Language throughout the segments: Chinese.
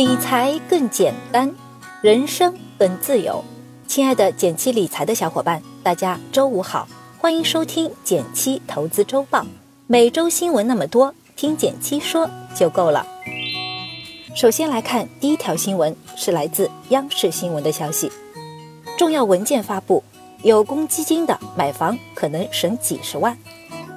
理财更简单，人生更自由。亲爱的减七理财的小伙伴，大家周五好，欢迎收听减七投资周报。每周新闻那么多，听减七说就够了。首先来看第一条新闻，是来自央视新闻的消息。重要文件发布，有公积金的买房可能省几十万。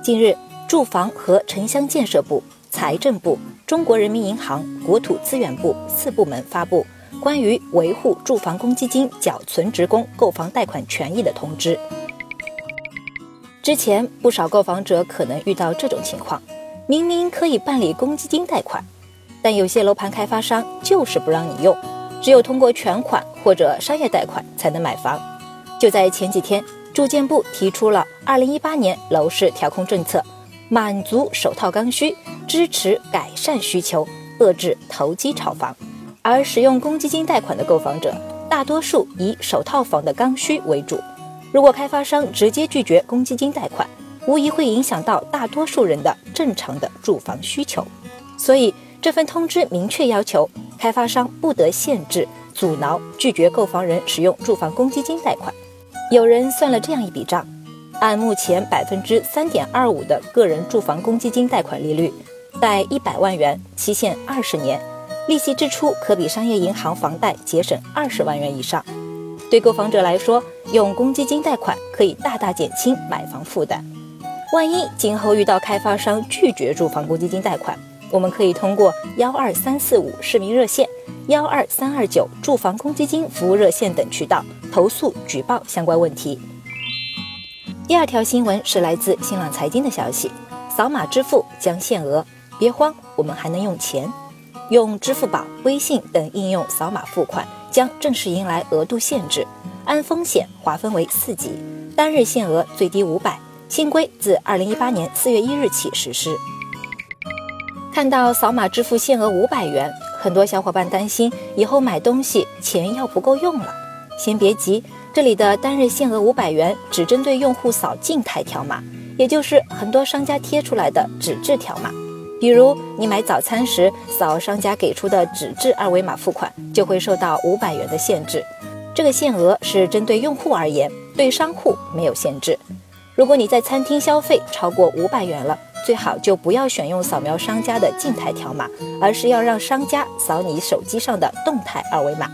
近日，住房和城乡建设部、财政部。中国人民银行、国土资源部四部门发布关于维护住房公积金缴存职工购房贷款权益的通知。之前不少购房者可能遇到这种情况：明明可以办理公积金贷款，但有些楼盘开发商就是不让你用，只有通过全款或者商业贷款才能买房。就在前几天，住建部提出了二零一八年楼市调控政策，满足首套刚需。支持改善需求，遏制投机炒房，而使用公积金贷款的购房者，大多数以首套房的刚需为主。如果开发商直接拒绝公积金贷款，无疑会影响到大多数人的正常的住房需求。所以这份通知明确要求，开发商不得限制、阻挠、拒绝购房人使用住房公积金贷款。有人算了这样一笔账，按目前百分之三点二五的个人住房公积金贷款利率。贷一百万元，期限二十年，利息支出可比商业银行房贷节省二十万元以上。对购房者来说，用公积金贷款可以大大减轻买房负担。万一今后遇到开发商拒绝住房公积金贷款，我们可以通过幺二三四五市民热线、幺二三二九住房公积金服务热线等渠道投诉举报相关问题。第二条新闻是来自新浪财经的消息：扫码支付将限额。别慌，我们还能用钱，用支付宝、微信等应用扫码付款，将正式迎来额度限制，按风险划分为四级，单日限额最低五百。新规自二零一八年四月一日起实施。看到扫码支付限额五百元，很多小伙伴担心以后买东西钱要不够用了。先别急，这里的单日限额五百元只针对用户扫静态条码，也就是很多商家贴出来的纸质条码。比如你买早餐时扫商家给出的纸质二维码付款，就会受到五百元的限制。这个限额是针对用户而言，对商户没有限制。如果你在餐厅消费超过五百元了，最好就不要选用扫描商家的静态条码，而是要让商家扫你手机上的动态二维码。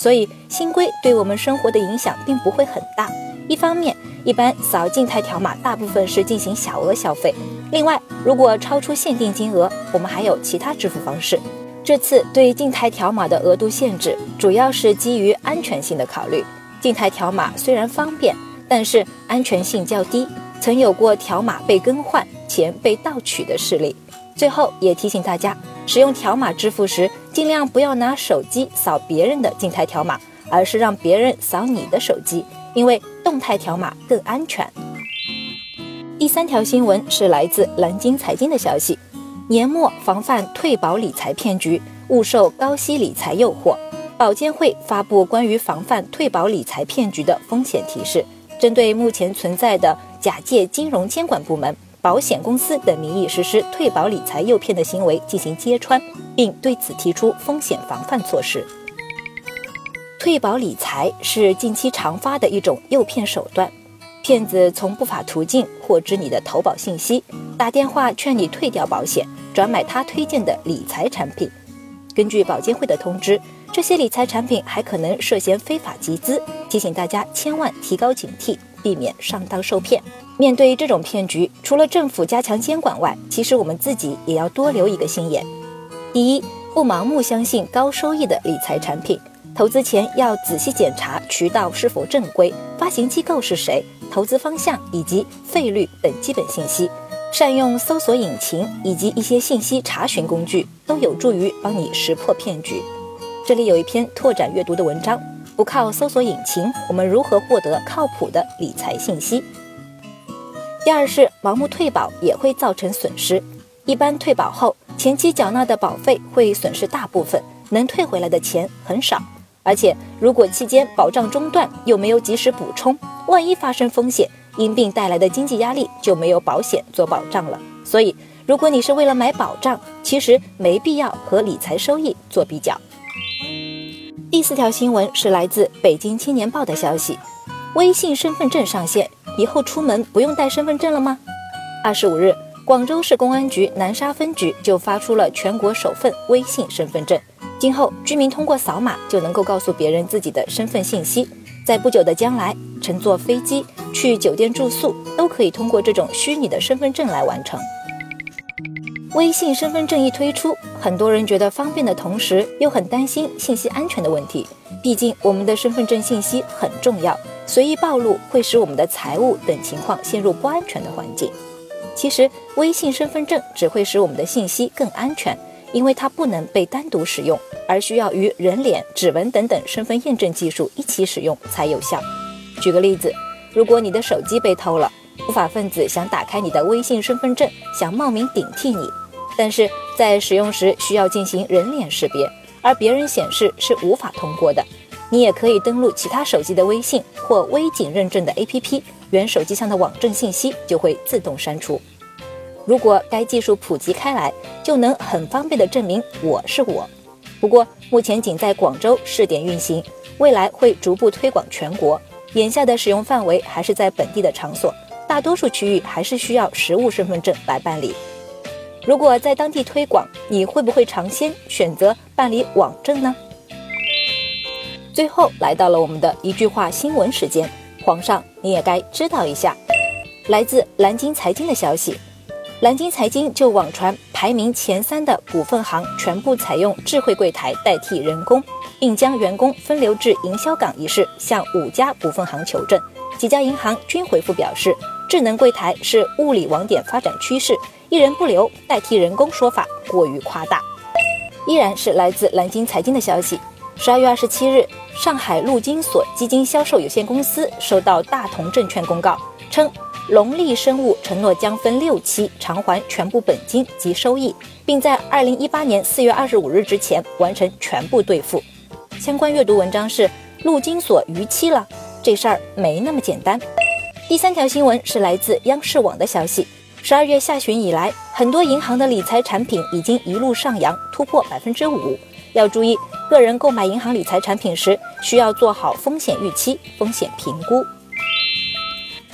所以新规对我们生活的影响并不会很大。一方面，一般扫静态条码大部分是进行小额消费。另外，如果超出限定金额，我们还有其他支付方式。这次对静态条码的额度限制，主要是基于安全性的考虑。静态条码虽然方便，但是安全性较低，曾有过条码被更换、钱被盗取的事例。最后也提醒大家，使用条码支付时，尽量不要拿手机扫别人的静态条码，而是让别人扫你的手机，因为动态条码更安全。第三条新闻是来自蓝鲸财经的消息：年末防范退保理财骗局，勿受高息理财诱惑。保监会发布关于防范退保理财骗局的风险提示，针对目前存在的假借金融监管部门、保险公司等名义实施退保理财诱骗的行为进行揭穿，并对此提出风险防范措施。退保理财是近期常发的一种诱骗手段。骗子从不法途径获知你的投保信息，打电话劝你退掉保险，转买他推荐的理财产品。根据保监会的通知，这些理财产品还可能涉嫌非法集资，提醒大家千万提高警惕，避免上当受骗。面对这种骗局，除了政府加强监管外，其实我们自己也要多留一个心眼。第一，不盲目相信高收益的理财产品，投资前要仔细检查渠道是否正规，发行机构是谁。投资方向以及费率等基本信息，善用搜索引擎以及一些信息查询工具，都有助于帮你识破骗局。这里有一篇拓展阅读的文章：不靠搜索引擎，我们如何获得靠谱的理财信息？第二是盲目退保也会造成损失，一般退保后前期缴纳的保费会损失大部分，能退回来的钱很少。而且，如果期间保障中断，又没有及时补充，万一发生风险，因病带来的经济压力就没有保险做保障了。所以，如果你是为了买保障，其实没必要和理财收益做比较。第四条新闻是来自北京青年报的消息：微信身份证上线以后，出门不用带身份证了吗？二十五日，广州市公安局南沙分局就发出了全国首份微信身份证。今后，居民通过扫码就能够告诉别人自己的身份信息。在不久的将来，乘坐飞机、去酒店住宿都可以通过这种虚拟的身份证来完成。微信身份证一推出，很多人觉得方便的同时，又很担心信息安全的问题。毕竟，我们的身份证信息很重要，随意暴露会使我们的财务等情况陷入不安全的环境。其实，微信身份证只会使我们的信息更安全，因为它不能被单独使用，而需要与人脸、指纹等等身份验证技术一起使用才有效。举个例子，如果你的手机被偷了，不法分子想打开你的微信身份证，想冒名顶替你，但是在使用时需要进行人脸识别，而别人显示是无法通过的。你也可以登录其他手机的微信或微警认证的 APP，原手机上的网证信息就会自动删除。如果该技术普及开来，就能很方便的证明我是我。不过目前仅在广州试点运行，未来会逐步推广全国。眼下的使用范围还是在本地的场所，大多数区域还是需要实物身份证来办理。如果在当地推广，你会不会尝鲜选择办理网证呢？最后来到了我们的一句话新闻时间，皇上你也该知道一下。来自蓝鲸财经的消息，蓝鲸财经就网传排名前三的股份行全部采用智慧柜台代替人工，并将员工分流至营销岗一事向五家股份行求证，几家银行均回复表示，智能柜台是物理网点发展趋势，一人不留代替人工说法过于夸大。依然是来自蓝鲸财经的消息。十二月二十七日，上海陆金所基金销售有限公司收到大同证券公告，称龙利生物承诺将分六期偿还全部本金及收益，并在二零一八年四月二十五日之前完成全部兑付。相关阅读文章是陆金所逾期了，这事儿没那么简单。第三条新闻是来自央视网的消息，十二月下旬以来，很多银行的理财产品已经一路上扬，突破百分之五。要注意，个人购买银行理财产品时，需要做好风险预期、风险评估。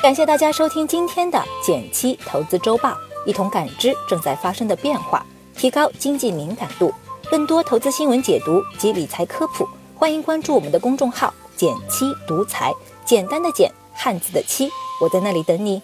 感谢大家收听今天的减七投资周报，一同感知正在发生的变化，提高经济敏感度。更多投资新闻解读及理财科普，欢迎关注我们的公众号“减七独裁”，简单的减，汉字的七，我在那里等你。